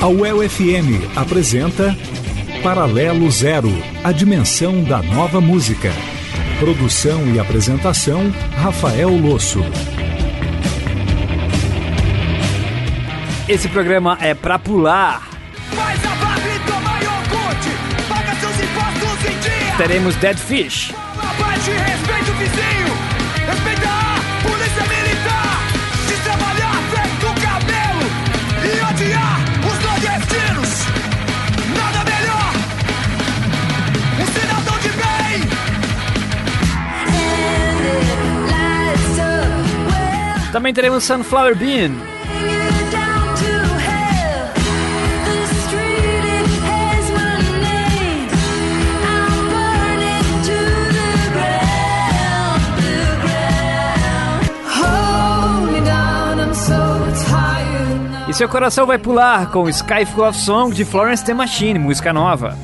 A UEL FM apresenta Paralelo Zero, a dimensão da nova música. Produção e apresentação, Rafael Losso. Esse programa é pra pular. Faz a barba e toma iogurte. Paga seus impostos em dia. Teremos Dead Fish, Abate e respeita o vizinho. Também teremos Sunflower Bean, e seu coração vai pular com Sky Full of Song de Florence The Machine, música nova.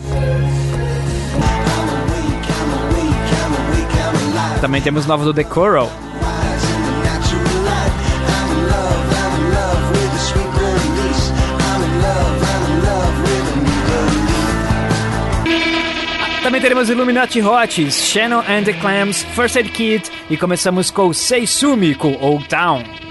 Também temos nova do The Coral. Também teremos Illuminati Hots, Shannon and the Clams, First Aid Kit e começamos com Seisumi com Old Town.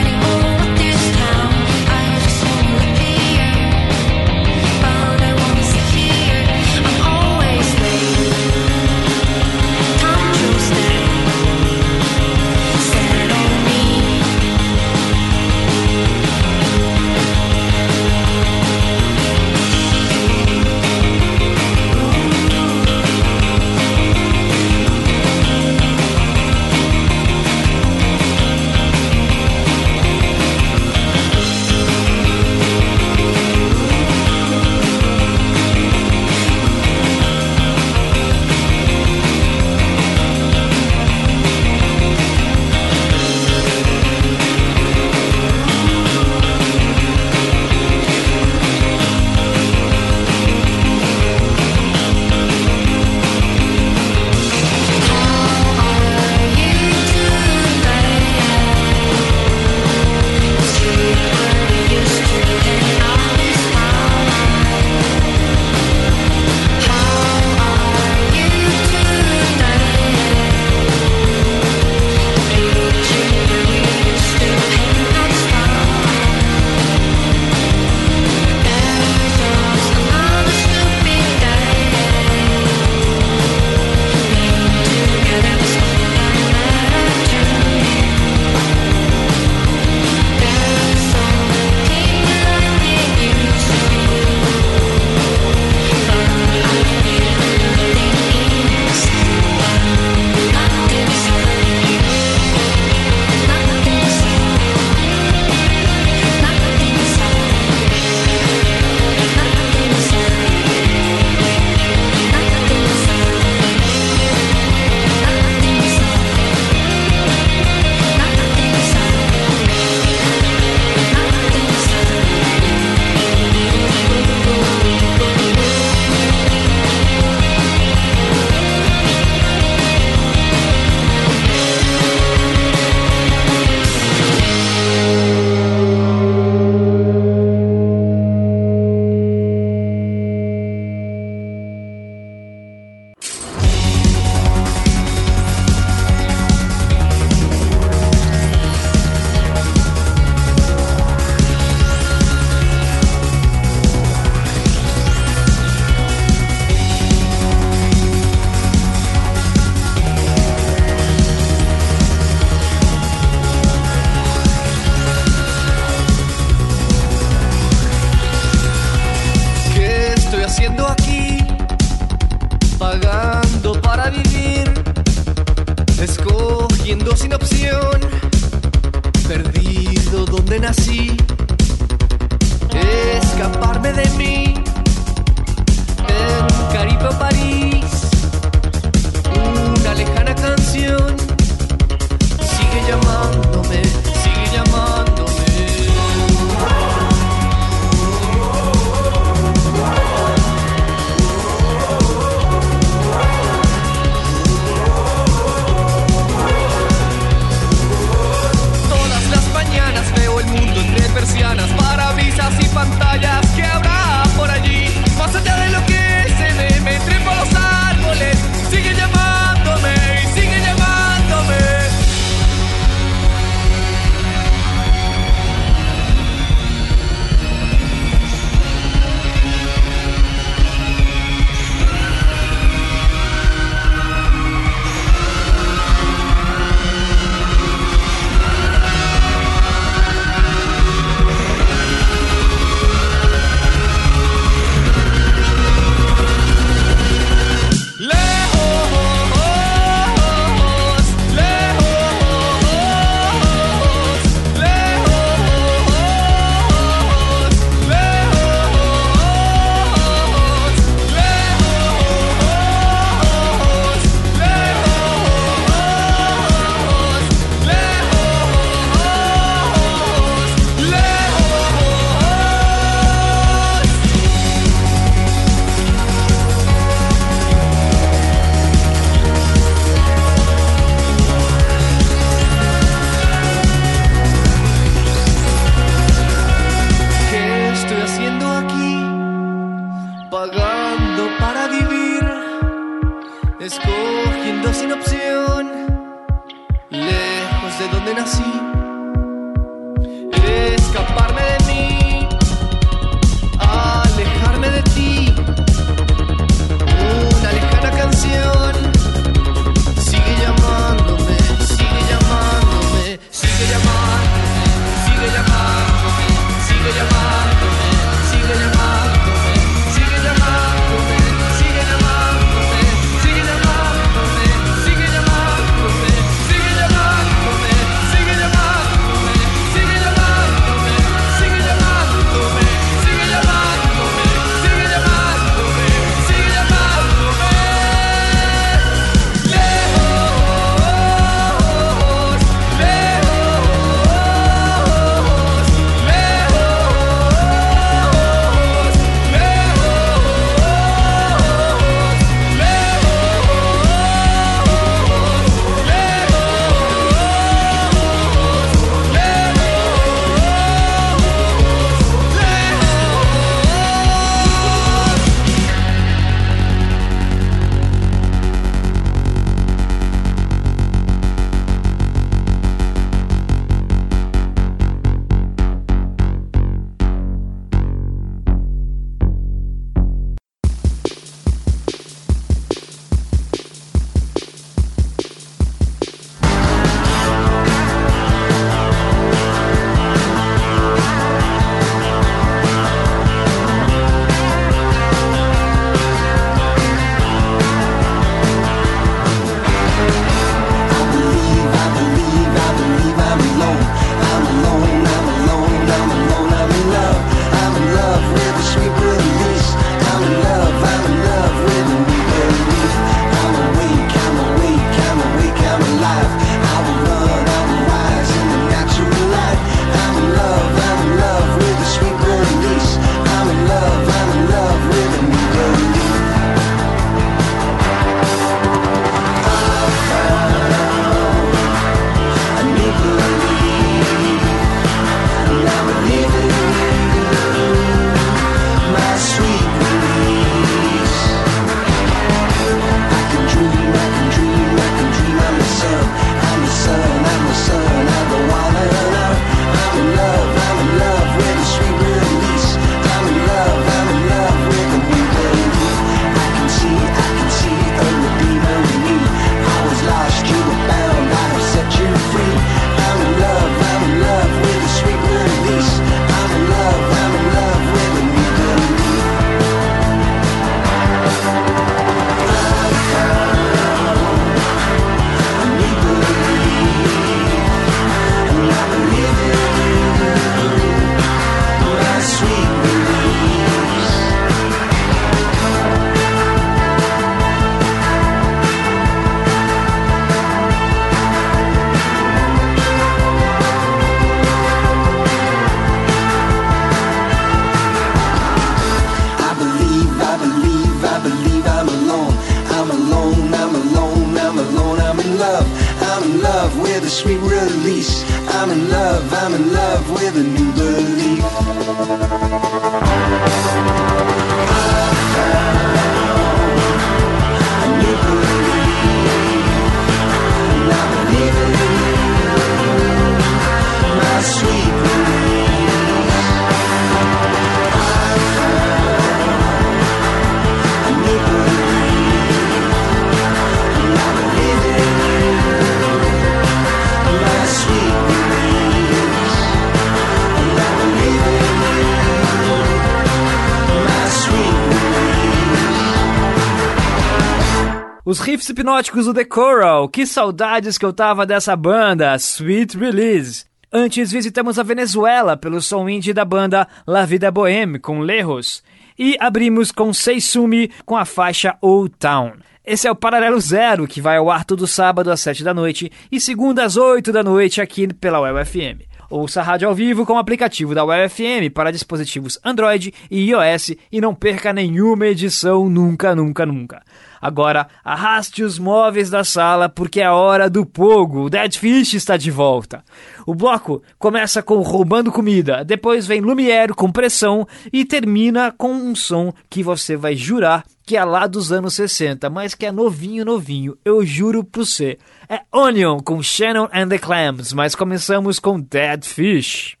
Riffs hipnóticos do The Coral, que saudades que eu tava dessa banda, Sweet Release. Antes visitamos a Venezuela pelo som indie da banda La Vida Boheme com Lejos. E abrimos com Seisumi com a faixa Old Town. Esse é o Paralelo Zero, que vai ao ar todo sábado às 7 da noite e segunda às 8 da noite aqui pela UFM. Ouça a rádio ao vivo com o aplicativo da UFM para dispositivos Android e iOS e não perca nenhuma edição nunca, nunca, nunca. Agora, arraste os móveis da sala porque é a hora do pogo. O Dead Fish está de volta. O bloco começa com Roubando Comida, depois vem Lumière com Pressão e termina com um som que você vai jurar que é lá dos anos 60, mas que é novinho, novinho. Eu juro pro você. É Onion com Shannon and the Clams, mas começamos com Dead Fish.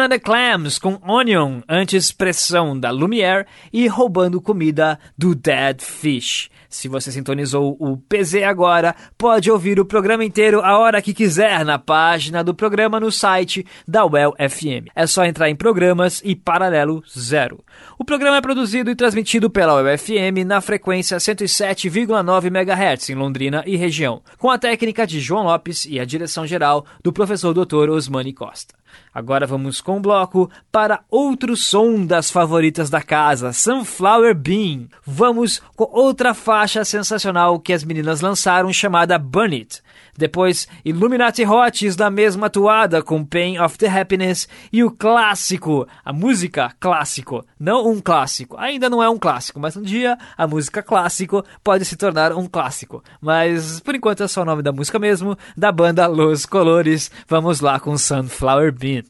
And the Clams com Onion, antes Pressão da Lumière e Roubando Comida do Dead Fish. Se você sintonizou o PZ agora, pode ouvir o programa inteiro a hora que quiser na página do programa no site da UEL FM. É só entrar em Programas e Paralelo Zero. O programa é produzido e transmitido pela UEL FM na frequência 107,9 MHz em Londrina e região, com a técnica de João Lopes e a direção geral do professor Dr. Osmani Costa. Agora vamos com o bloco para outro som das favoritas da casa, Sunflower Bean. Vamos com outra faixa sensacional que as meninas lançaram chamada Burn It. Depois, Illuminati Hots da mesma toada com Pain of the Happiness e o clássico, a música clássico, não um clássico. Ainda não é um clássico, mas um dia a música clássico pode se tornar um clássico. Mas por enquanto é só o nome da música mesmo, da banda Los Colores. Vamos lá com Sunflower Bean.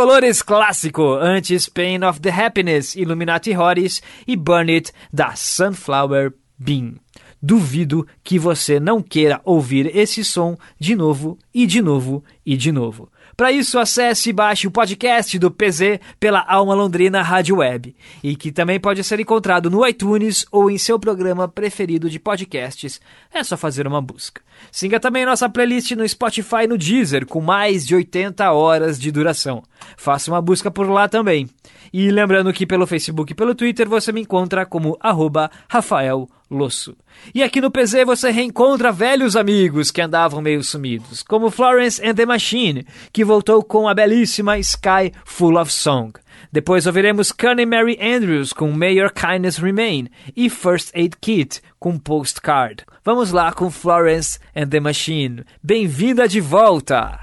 Los Colores Clássico, antes Pain of the Happiness, Illuminati Horis e Burn It da Sunflower Bean. Duvido que você não queira ouvir esse som de novo e de novo e de novo. Para isso, acesse e baixe o podcast do PZ pela Alma Londrina Rádio Web, e que também pode ser encontrado no iTunes ou em seu programa preferido de podcasts. É só fazer uma busca. Siga também nossa playlist no Spotify e no Deezer, com mais de 80 horas de duração. Faça uma busca por lá também. E lembrando que pelo Facebook e pelo Twitter você me encontra como arroba Rafael Losso. E aqui no PZ você reencontra velhos amigos que andavam meio sumidos, como Florence and the Machine, que voltou com a belíssima Sky Full of Song. Depois ouviremos Connie Mary Andrews com May Your Kindness Remain e First Aid Kit com Postcard. Vamos lá com Florence and the Machine. Bem-vinda de volta!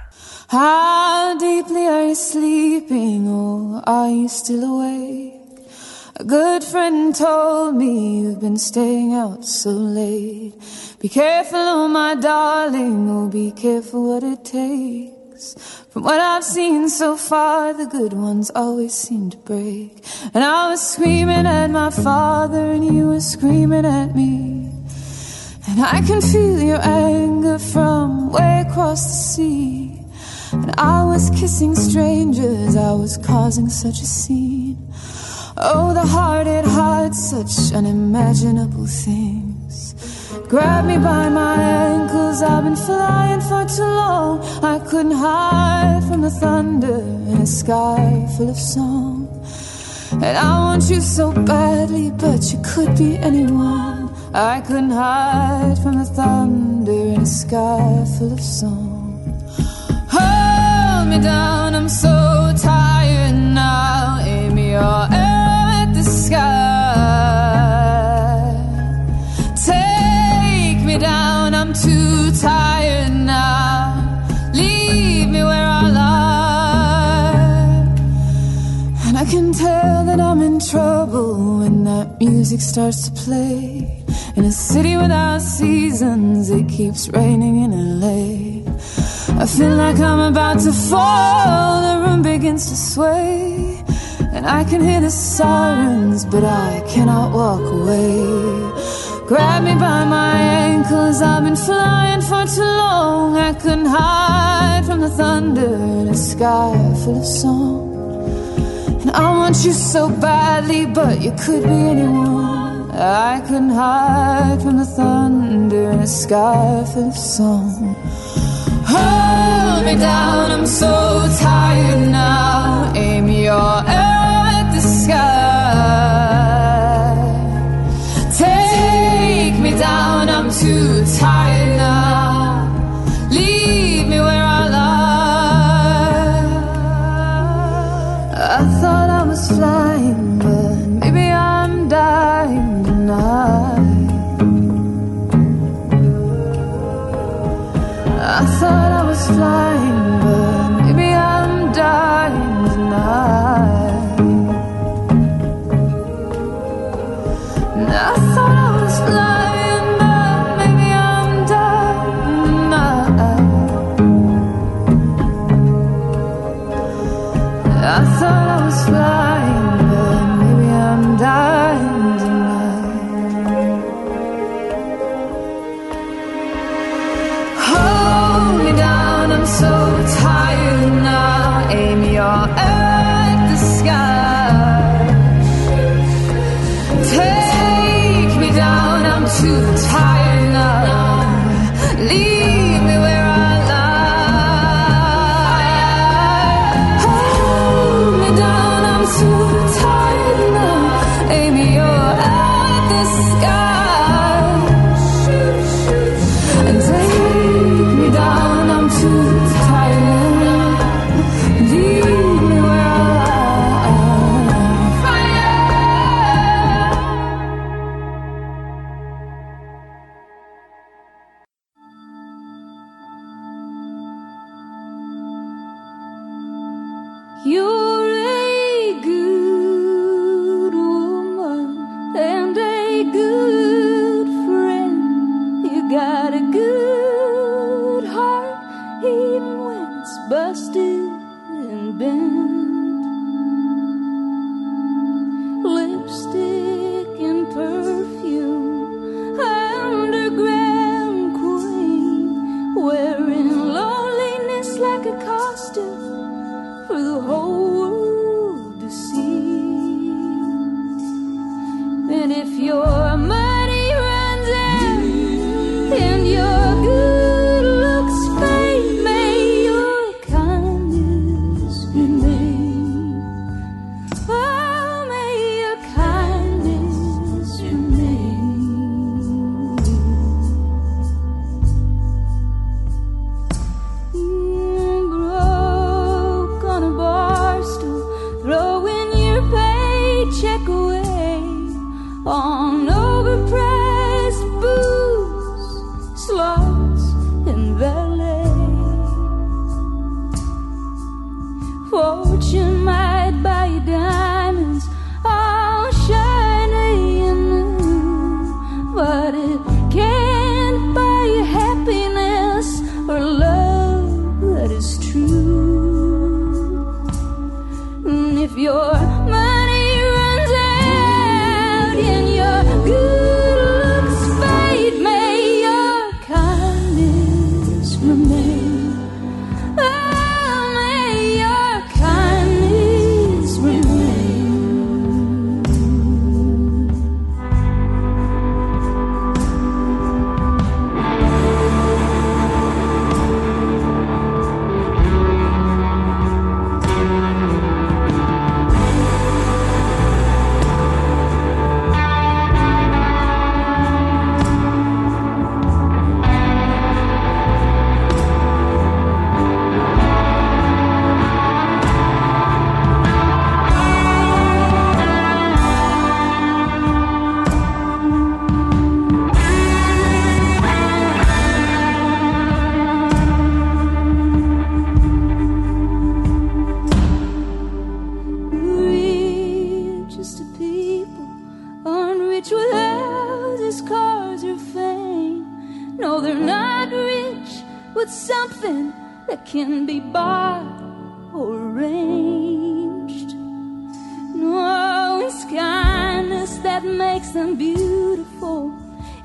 How deeply are you sleeping, or are you still awake? A good friend told me you've been staying out so late. Be careful, oh my darling, oh be careful what it takes. From what I've seen so far, the good ones always seem to break. And I was screaming at my father, and you were screaming at me. And I can feel your anger from way across the sea. And I was kissing strangers, I was causing such a scene. Oh, the heart, it hides such unimaginable things. Grab me by my ankles, I've been flying for too long. I couldn't hide from the thunder in a sky full of song. And I want you so badly, but you could be anyone. I couldn't hide from the thunder in a sky full of song. Hold me down, I'm so tired now. Aim your music starts to play. In a city without seasons, it keeps raining in LA. I feel like I'm about to fall, the room begins to sway. And I can hear the sirens, but I cannot walk away. Grab me by my ankles, I've been flying for too long. I couldn't hide from the thunder in a sky full of song. I want you so badly, but you could be anyone. I couldn't hide from the thunder in a sky full of song. Hold me down, I'm so tired now. Aim your at the sky. Take me down, I'm too tired fly. that makes them beautiful.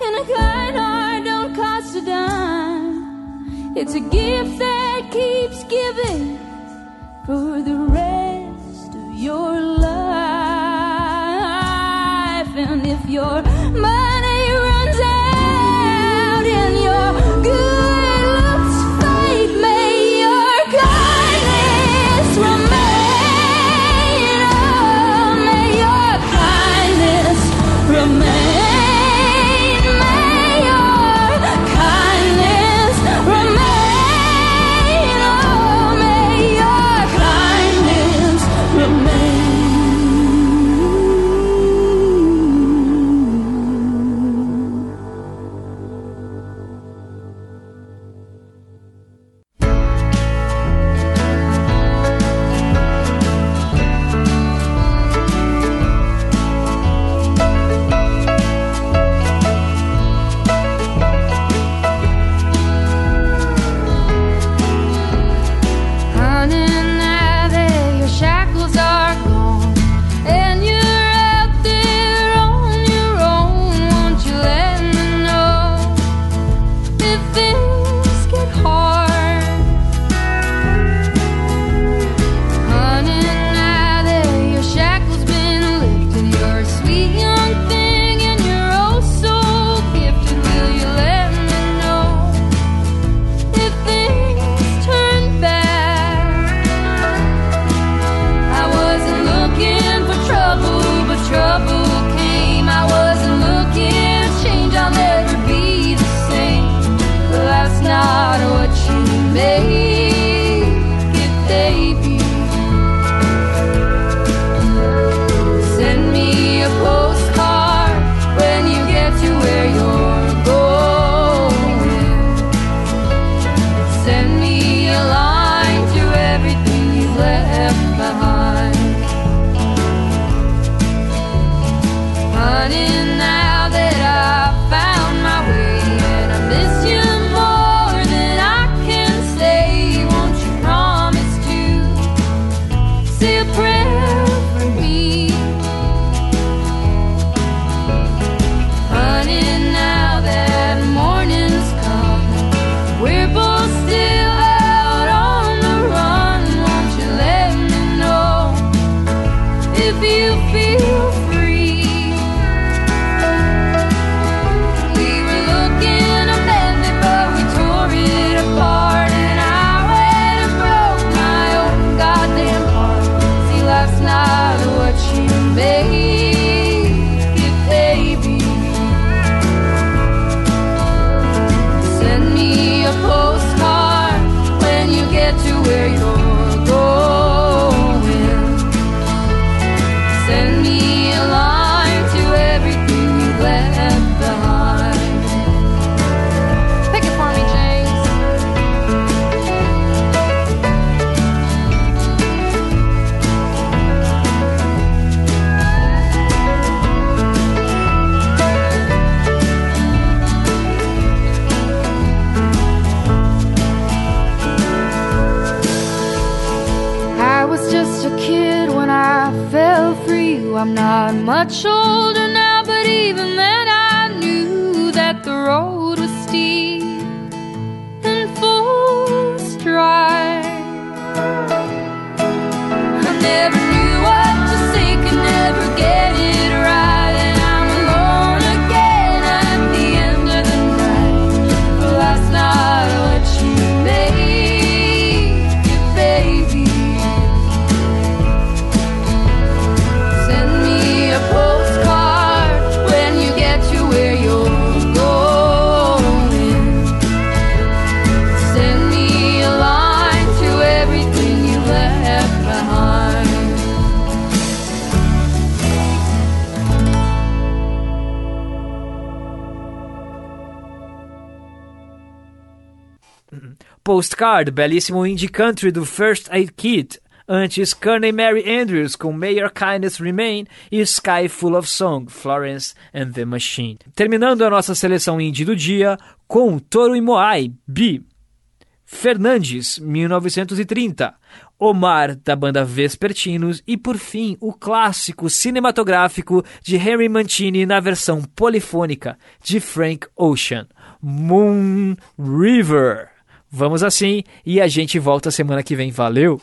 And a kind heart don't cost a dime. It's a gift that keeps giving for the rest of your life. And if you're my for you. I'm not much older now, but even then I knew that the road was steep and full stride. Postcard, belíssimo indie country do First Aid Kit. Antes, Kearney Mary Andrews com May Your Kindness Remain e Sky Full of Song, Florence and the Machine. Terminando a nossa seleção indie do dia com Toro e Moai, B. Fernandes, 1930. Omar, da banda Vespertinos. E por fim, o clássico cinematográfico de Henry Mancini na versão polifônica de Frank Ocean, Moon River. Vamos assim e a gente volta semana que vem. Valeu!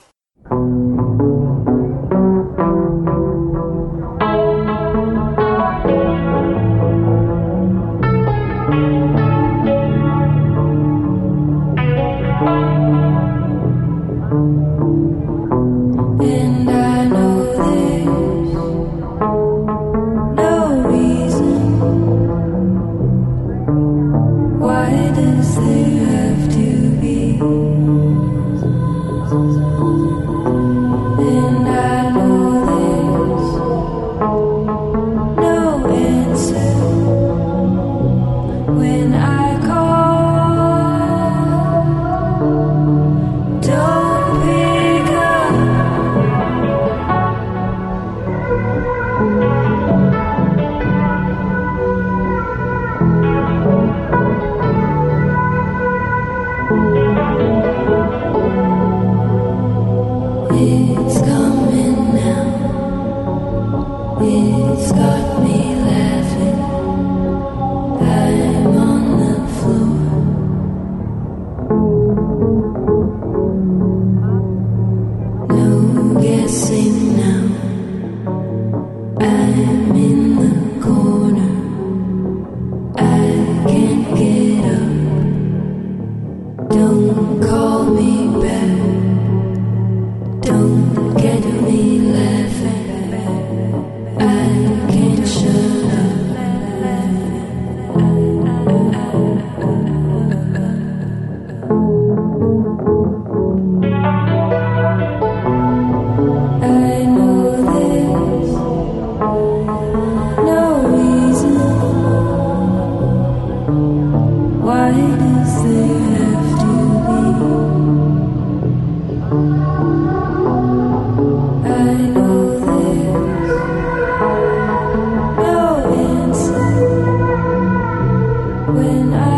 When I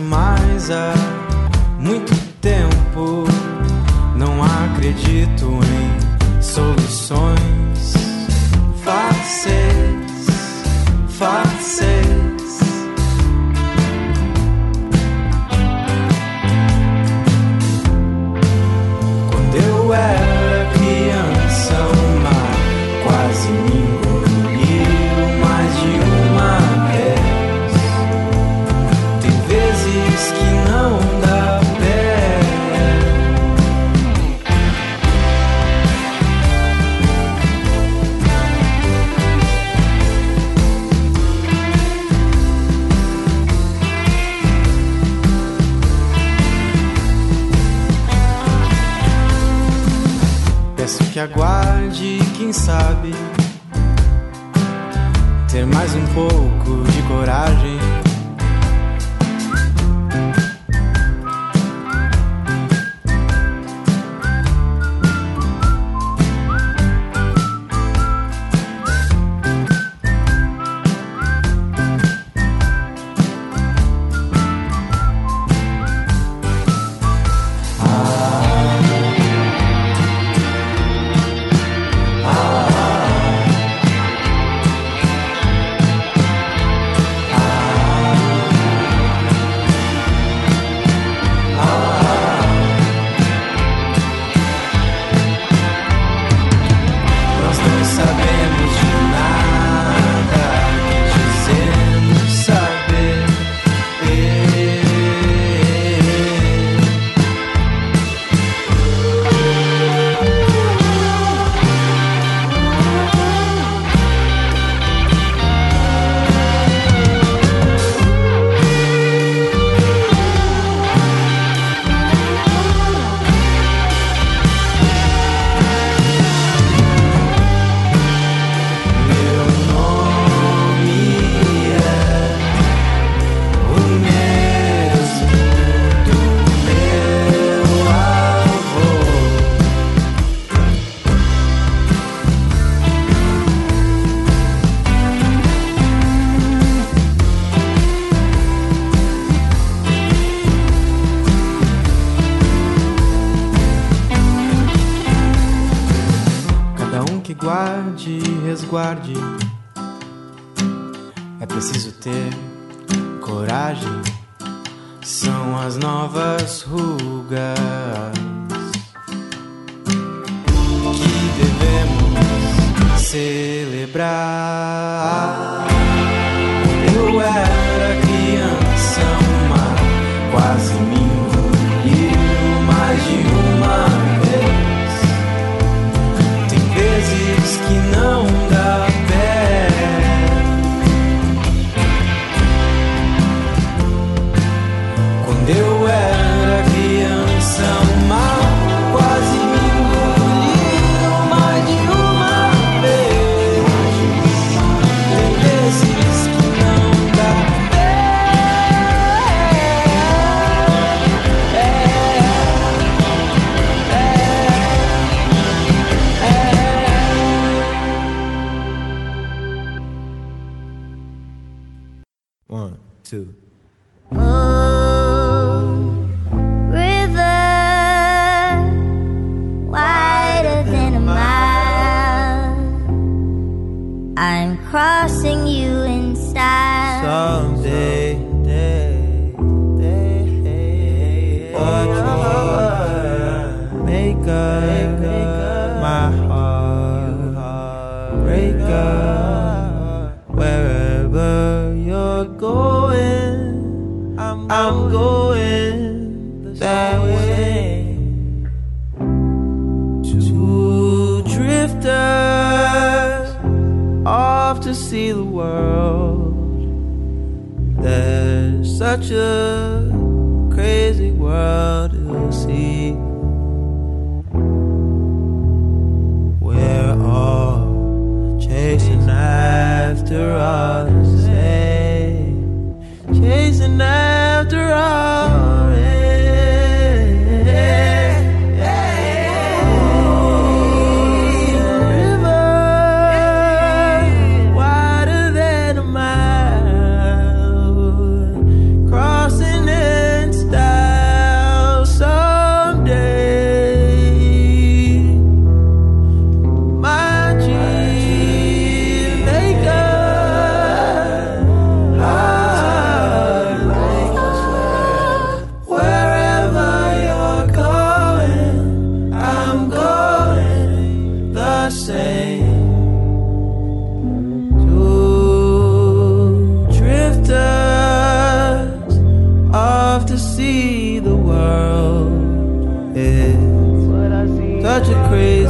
Mas mais há muito tempo. Não acredito em soluções fáceis, fáceis. quem sabe ter mais um pouco de coragem. One, two. Oh, river, wider than a mile, I'm crossing you. 着。see the world. It's such a crazy.